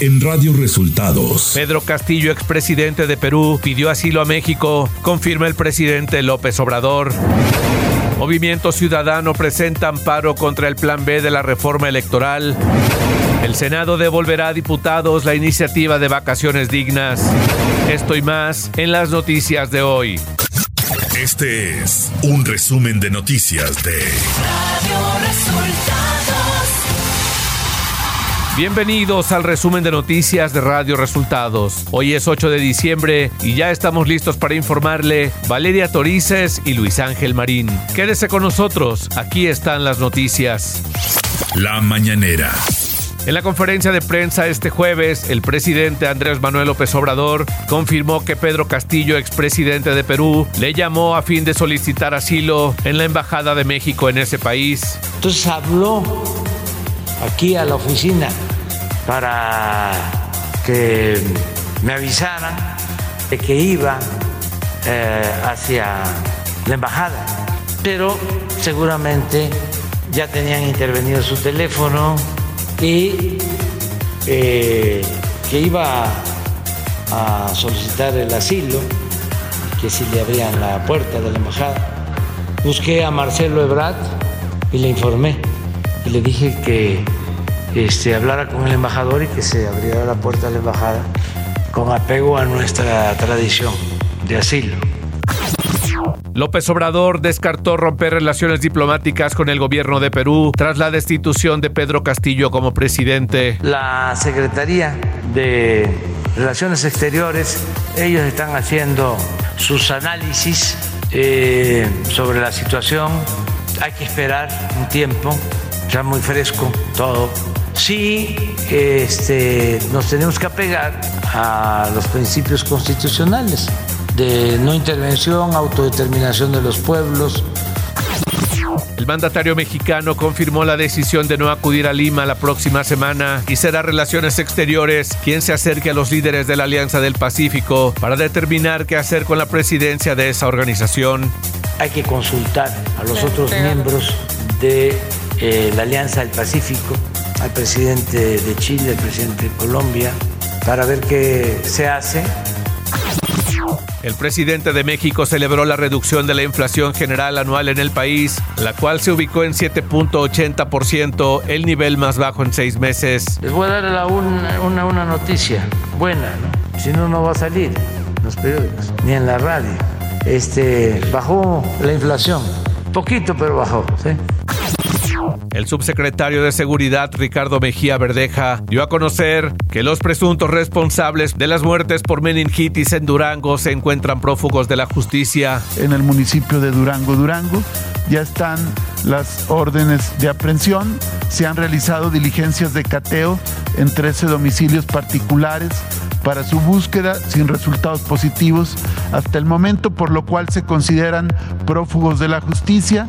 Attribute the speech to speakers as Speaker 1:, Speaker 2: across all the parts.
Speaker 1: en Radio Resultados.
Speaker 2: Pedro Castillo, expresidente de Perú, pidió asilo a México, confirma el presidente López Obrador. Movimiento Ciudadano presenta amparo contra el Plan B de la reforma electoral. El Senado devolverá a diputados la iniciativa de vacaciones dignas. Esto y más en las noticias de hoy.
Speaker 1: Este es un resumen de noticias de Radio Resultados.
Speaker 2: Bienvenidos al resumen de noticias de Radio Resultados. Hoy es 8 de diciembre y ya estamos listos para informarle Valeria Torices y Luis Ángel Marín. Quédese con nosotros, aquí están las noticias.
Speaker 1: La mañanera.
Speaker 2: En la conferencia de prensa este jueves, el presidente Andrés Manuel López Obrador confirmó que Pedro Castillo, expresidente de Perú, le llamó a fin de solicitar asilo en la Embajada de México en ese país.
Speaker 3: Entonces habló aquí a la oficina para que me avisaran de que iba eh, hacia la embajada, pero seguramente ya tenían intervenido su teléfono y eh, que iba a solicitar el asilo, que si le abrían la puerta de la embajada. Busqué a Marcelo Ebrard y le informé y le dije que este, hablara con el embajador y que se abriera la puerta de la embajada con apego a nuestra tradición de asilo.
Speaker 2: López Obrador descartó romper relaciones diplomáticas con el gobierno de Perú tras la destitución de Pedro Castillo como presidente.
Speaker 3: La Secretaría de Relaciones Exteriores, ellos están haciendo sus análisis eh, sobre la situación. Hay que esperar un tiempo, ya muy fresco todo. Sí, este, nos tenemos que apegar a los principios constitucionales de no intervención, autodeterminación de los pueblos.
Speaker 2: El mandatario mexicano confirmó la decisión de no acudir a Lima la próxima semana y será Relaciones Exteriores quien se acerque a los líderes de la Alianza del Pacífico para determinar qué hacer con la presidencia de esa organización.
Speaker 3: Hay que consultar a los otros miembros de eh, la Alianza del Pacífico, al presidente de Chile, al presidente de Colombia, para ver qué se hace
Speaker 2: el presidente de México celebró la reducción de la inflación general anual en el país, la cual se ubicó en 7.80%, el nivel más bajo en seis meses.
Speaker 3: Les voy a dar una, una, noticia buena, ¿no? si no, no va a salir en los periódicos, ni en la radio. Este, bajó la inflación, poquito pero bajó, ¿sí?
Speaker 2: El subsecretario de Seguridad, Ricardo Mejía Verdeja, dio a conocer que los presuntos responsables de las muertes por meningitis en Durango se encuentran prófugos de la justicia.
Speaker 4: En el municipio de Durango, Durango, ya están las órdenes de aprehensión, se han realizado diligencias de cateo en 13 domicilios particulares para su búsqueda sin resultados positivos hasta el momento, por lo cual se consideran prófugos de la justicia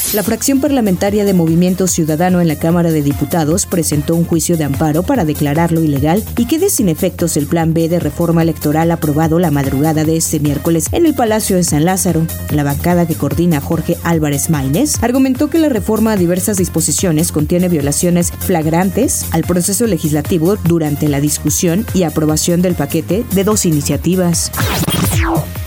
Speaker 5: La fracción parlamentaria de Movimiento Ciudadano en la Cámara de Diputados presentó un juicio de amparo para declararlo ilegal y quede sin efectos el Plan B de reforma electoral aprobado la madrugada de este miércoles en el Palacio de San Lázaro. La bancada que coordina Jorge Álvarez Maínez argumentó que la reforma a diversas disposiciones contiene violaciones flagrantes al proceso legislativo durante la discusión y aprobación del paquete de dos iniciativas.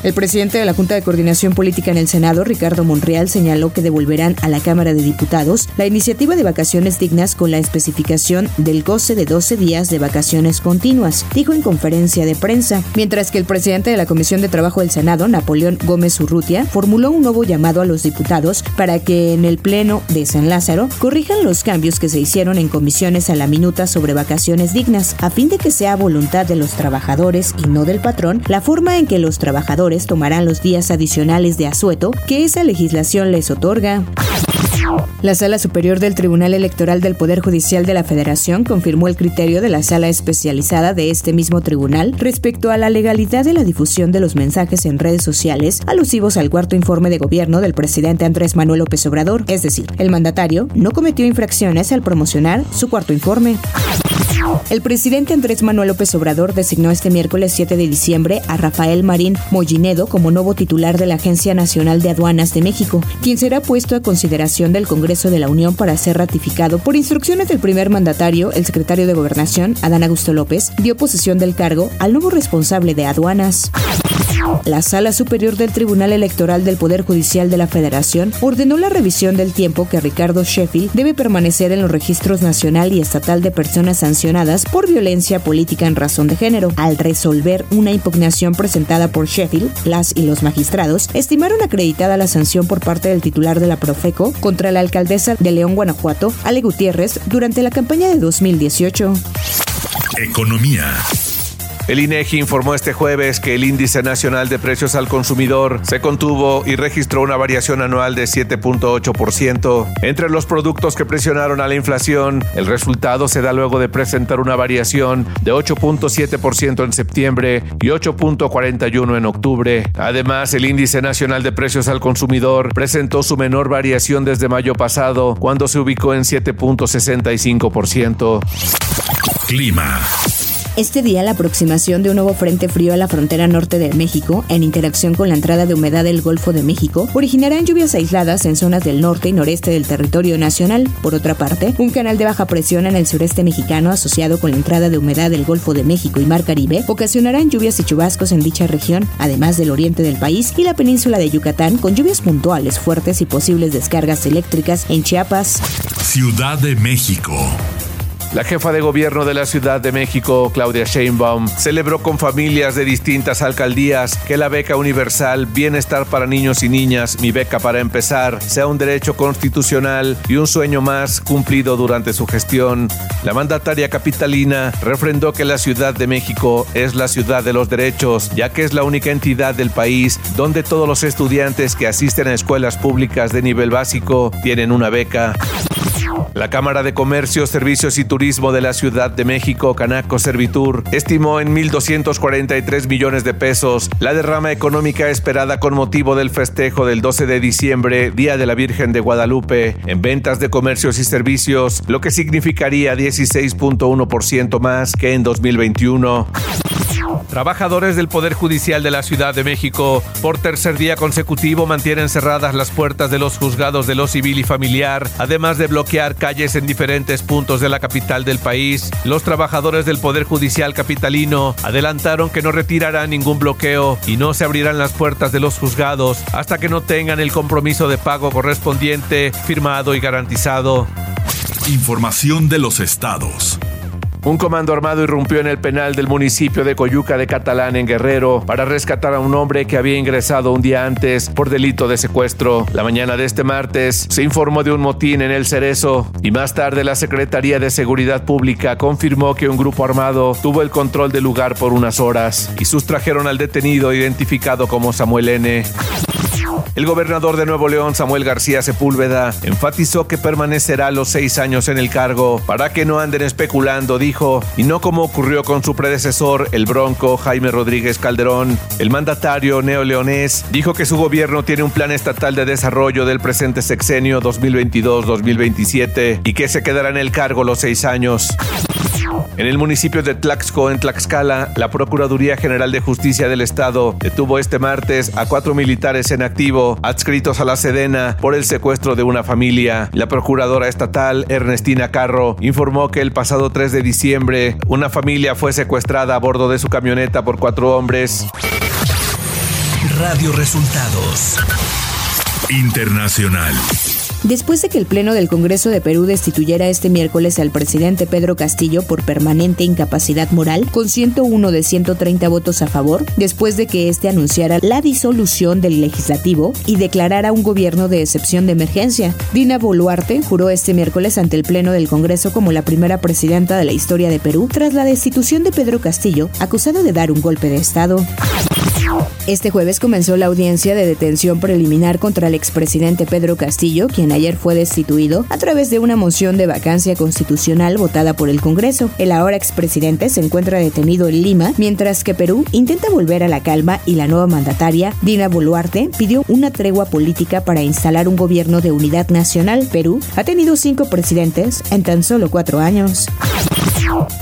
Speaker 5: El presidente de la Junta de Coordinación Política en el Senado, Ricardo Monreal, señaló que devolverán a la Cámara de Diputados la iniciativa de vacaciones dignas con la especificación del goce de 12 días de vacaciones continuas, dijo en conferencia de prensa, mientras que el presidente de la Comisión de Trabajo del Senado, Napoleón Gómez Urrutia, formuló un nuevo llamado a los diputados para que en el Pleno de San Lázaro corrijan los cambios que se hicieron en comisiones a la minuta sobre vacaciones dignas, a fin de que sea voluntad de los trabajadores y no del patrón la forma en que los trabajadores tomarán los días adicionales de asueto que esa legislación les otorga. La Sala Superior del Tribunal Electoral del Poder Judicial de la Federación confirmó el criterio de la sala especializada de este mismo tribunal respecto a la legalidad de la difusión de los mensajes en redes sociales alusivos al cuarto informe de gobierno del presidente Andrés Manuel López Obrador, es decir, el mandatario no cometió infracciones al promocionar su cuarto informe. El presidente Andrés Manuel López Obrador designó este miércoles 7 de diciembre a Rafael Marín Mollinedo como nuevo titular de la Agencia Nacional de Aduanas de México, quien será puesto a consideración del Congreso de la Unión para ser ratificado. Por instrucciones del primer mandatario, el secretario de Gobernación, Adán Augusto López, dio posesión del cargo al nuevo responsable de aduanas. La Sala Superior del Tribunal Electoral del Poder Judicial de la Federación ordenó la revisión del tiempo que Ricardo Sheffield debe permanecer en los registros nacional y estatal de personas sancionadas por violencia política en razón de género. Al resolver una impugnación presentada por Sheffield, las y los magistrados estimaron acreditada la sanción por parte del titular de la Profeco contra la alcaldesa de León, Guanajuato, Ale Gutiérrez, durante la campaña de 2018.
Speaker 1: Economía.
Speaker 2: El INEGI informó este jueves que el índice nacional de precios al consumidor se contuvo y registró una variación anual de 7.8%. Entre los productos que presionaron a la inflación, el resultado se da luego de presentar una variación de 8.7% en septiembre y 8.41 en octubre. Además, el índice nacional de precios al consumidor presentó su menor variación desde mayo pasado, cuando se ubicó en 7.65%.
Speaker 1: Clima.
Speaker 5: Este día la aproximación de un nuevo frente frío a la frontera norte de México, en interacción con la entrada de humedad del Golfo de México, originarán lluvias aisladas en zonas del norte y noreste del territorio nacional. Por otra parte, un canal de baja presión en el sureste mexicano asociado con la entrada de humedad del Golfo de México y Mar Caribe ocasionarán lluvias y chubascos en dicha región, además del oriente del país y la península de Yucatán, con lluvias puntuales fuertes y posibles descargas eléctricas en Chiapas.
Speaker 1: Ciudad de México.
Speaker 2: La jefa de gobierno de la Ciudad de México, Claudia Sheinbaum, celebró con familias de distintas alcaldías que la beca universal Bienestar para Niños y Niñas, mi beca para empezar, sea un derecho constitucional y un sueño más cumplido durante su gestión. La mandataria capitalina refrendó que la Ciudad de México es la ciudad de los derechos, ya que es la única entidad del país donde todos los estudiantes que asisten a escuelas públicas de nivel básico tienen una beca. La Cámara de Comercio, Servicios y Turismo de la Ciudad de México, Canaco Servitur, estimó en 1.243 millones de pesos la derrama económica esperada con motivo del festejo del 12 de diciembre, Día de la Virgen de Guadalupe, en ventas de comercios y servicios, lo que significaría 16.1% más que en 2021. Trabajadores del Poder Judicial de la Ciudad de México por tercer día consecutivo mantienen cerradas las puertas de los juzgados de lo civil y familiar, además de bloquear calles en diferentes puntos de la capital del país. Los trabajadores del Poder Judicial capitalino adelantaron que no retirarán ningún bloqueo y no se abrirán las puertas de los juzgados hasta que no tengan el compromiso de pago correspondiente firmado y garantizado.
Speaker 1: Información de los estados.
Speaker 2: Un comando armado irrumpió en el penal del municipio de Coyuca de Catalán en Guerrero para rescatar a un hombre que había ingresado un día antes por delito de secuestro. La mañana de este martes se informó de un motín en el Cerezo y más tarde la Secretaría de Seguridad Pública confirmó que un grupo armado tuvo el control del lugar por unas horas y sustrajeron al detenido identificado como Samuel N. El gobernador de Nuevo León, Samuel García Sepúlveda, enfatizó que permanecerá los seis años en el cargo para que no anden especulando, dijo, y no como ocurrió con su predecesor, el bronco Jaime Rodríguez Calderón. El mandatario neoleonés dijo que su gobierno tiene un plan estatal de desarrollo del presente sexenio 2022-2027 y que se quedará en el cargo los seis años. En el municipio de Tlaxco, en Tlaxcala, la Procuraduría General de Justicia del Estado detuvo este martes a cuatro militares en activo adscritos a la Sedena por el secuestro de una familia. La Procuradora Estatal, Ernestina Carro, informó que el pasado 3 de diciembre una familia fue secuestrada a bordo de su camioneta por cuatro hombres.
Speaker 1: Radio Resultados. Internacional.
Speaker 5: Después de que el Pleno del Congreso de Perú destituyera este miércoles al presidente Pedro Castillo por permanente incapacidad moral, con 101 de 130 votos a favor, después de que este anunciara la disolución del legislativo y declarara un gobierno de excepción de emergencia, Dina Boluarte juró este miércoles ante el Pleno del Congreso como la primera presidenta de la historia de Perú tras la destitución de Pedro Castillo, acusado de dar un golpe de Estado. Este jueves comenzó la audiencia de detención preliminar contra el expresidente Pedro Castillo, quien ayer fue destituido a través de una moción de vacancia constitucional votada por el Congreso. El ahora expresidente se encuentra detenido en Lima, mientras que Perú intenta volver a la calma y la nueva mandataria, Dina Boluarte, pidió una tregua política para instalar un gobierno de unidad nacional. Perú ha tenido cinco presidentes en tan solo cuatro años.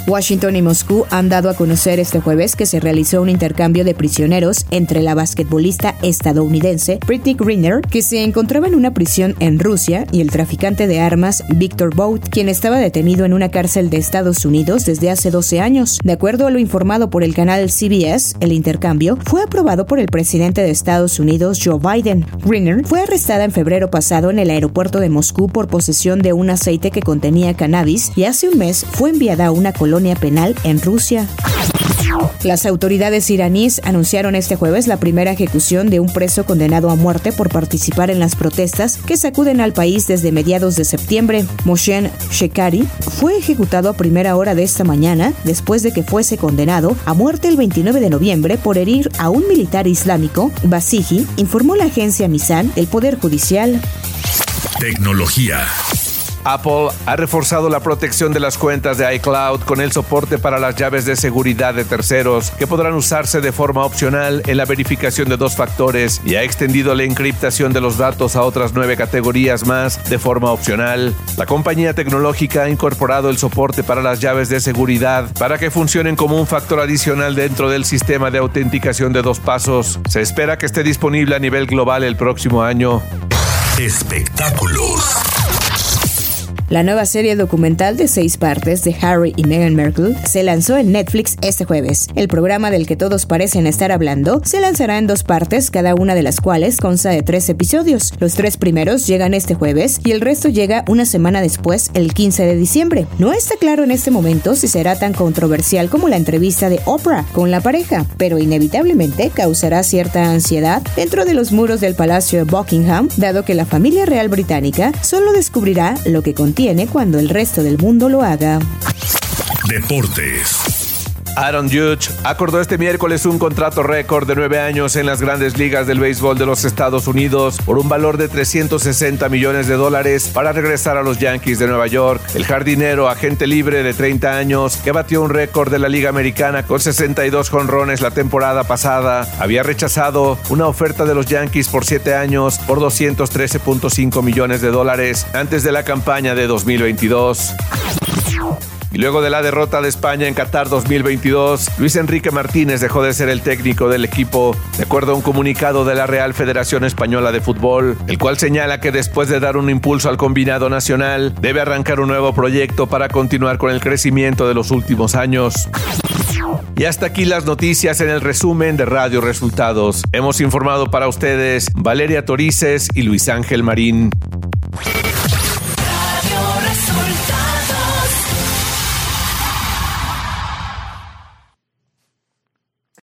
Speaker 5: Washington y Moscú han dado a conocer este jueves que se realizó un intercambio de prisioneros entre la basquetbolista estadounidense Britney Greener, que se encontraba en una prisión en Rusia, y el traficante de armas Victor Bout, quien estaba detenido en una cárcel de Estados Unidos desde hace 12 años. De acuerdo a lo informado por el canal CBS, el intercambio fue aprobado por el presidente de Estados Unidos, Joe Biden. Greener fue arrestada en febrero pasado en el aeropuerto de Moscú por posesión de un aceite que contenía cannabis y hace un mes fue enviada a una colonia penal en Rusia. Las autoridades iraníes anunciaron este jueves la primera ejecución de un preso condenado a muerte por participar en las protestas que sacuden al país desde mediados de septiembre. Moshen Shekari fue ejecutado a primera hora de esta mañana después de que fuese condenado a muerte el 29 de noviembre por herir a un militar islámico, Basiji, informó la agencia Misan del Poder Judicial.
Speaker 1: Tecnología.
Speaker 2: Apple ha reforzado la protección de las cuentas de iCloud con el soporte para las llaves de seguridad de terceros que podrán usarse de forma opcional en la verificación de dos factores y ha extendido la encriptación de los datos a otras nueve categorías más de forma opcional. La compañía tecnológica ha incorporado el soporte para las llaves de seguridad para que funcionen como un factor adicional dentro del sistema de autenticación de dos pasos. Se espera que esté disponible a nivel global el próximo año.
Speaker 1: Espectáculos.
Speaker 5: La nueva serie documental de seis partes de Harry y Meghan Markle se lanzó en Netflix este jueves. El programa del que todos parecen estar hablando se lanzará en dos partes, cada una de las cuales consta de tres episodios. Los tres primeros llegan este jueves y el resto llega una semana después, el 15 de diciembre. No está claro en este momento si será tan controversial como la entrevista de Oprah con la pareja, pero inevitablemente causará cierta ansiedad dentro de los muros del Palacio de Buckingham, dado que la familia real británica solo descubrirá lo que contiene cuando el resto del mundo lo haga.
Speaker 1: Deportes.
Speaker 2: Aaron Judge acordó este miércoles un contrato récord de nueve años en las grandes ligas del béisbol de los Estados Unidos por un valor de 360 millones de dólares para regresar a los Yankees de Nueva York. El jardinero, agente libre de 30 años, que batió un récord de la Liga Americana con 62 jonrones la temporada pasada, había rechazado una oferta de los Yankees por siete años por 213.5 millones de dólares antes de la campaña de 2022. Y luego de la derrota de España en Qatar 2022, Luis Enrique Martínez dejó de ser el técnico del equipo, de acuerdo a un comunicado de la Real Federación Española de Fútbol, el cual señala que después de dar un impulso al combinado nacional, debe arrancar un nuevo proyecto para continuar con el crecimiento de los últimos años. Y hasta aquí las noticias en el resumen de Radio Resultados. Hemos informado para ustedes Valeria Torices y Luis Ángel Marín.